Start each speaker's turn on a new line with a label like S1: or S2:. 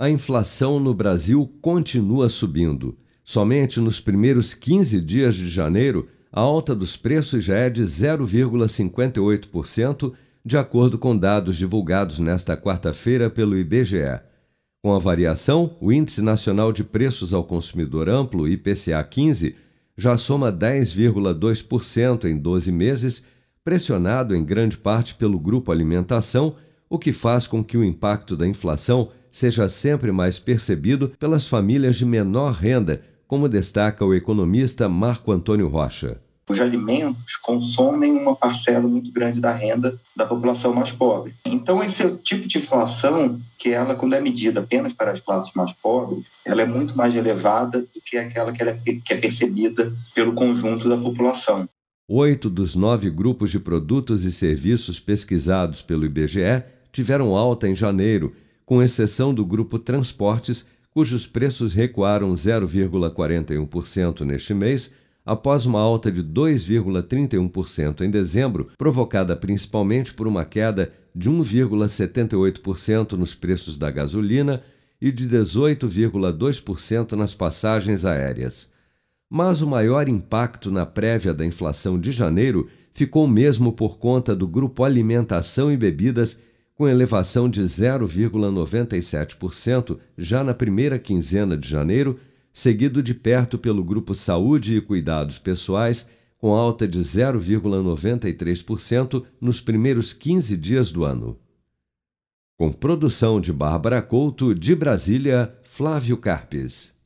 S1: A inflação no Brasil continua subindo. Somente nos primeiros 15 dias de janeiro, a alta dos preços já é de 0,58%, de acordo com dados divulgados nesta quarta-feira pelo IBGE. Com a variação, o Índice Nacional de Preços ao Consumidor Amplo, IPCA 15, já soma 10,2% em 12 meses, pressionado em grande parte pelo grupo alimentação, o que faz com que o impacto da inflação seja sempre mais percebido pelas famílias de menor renda, como destaca o economista Marco Antônio Rocha.
S2: Os alimentos consomem uma parcela muito grande da renda da população mais pobre. Então, esse é tipo de inflação, que ela, quando é medida apenas para as classes mais pobres, ela é muito mais elevada do que aquela que, é, que é percebida pelo conjunto da população.
S1: Oito dos nove grupos de produtos e serviços pesquisados pelo IBGE tiveram alta em janeiro, com exceção do grupo Transportes, cujos preços recuaram 0,41% neste mês, após uma alta de 2,31% em dezembro, provocada principalmente por uma queda de 1,78% nos preços da gasolina e de 18,2% nas passagens aéreas. Mas o maior impacto na prévia da inflação de janeiro ficou mesmo por conta do grupo Alimentação e Bebidas com elevação de 0,97% já na primeira quinzena de janeiro, seguido de perto pelo grupo Saúde e Cuidados Pessoais, com alta de 0,93% nos primeiros 15 dias do ano. Com produção de Bárbara Couto, de Brasília, Flávio Carpes.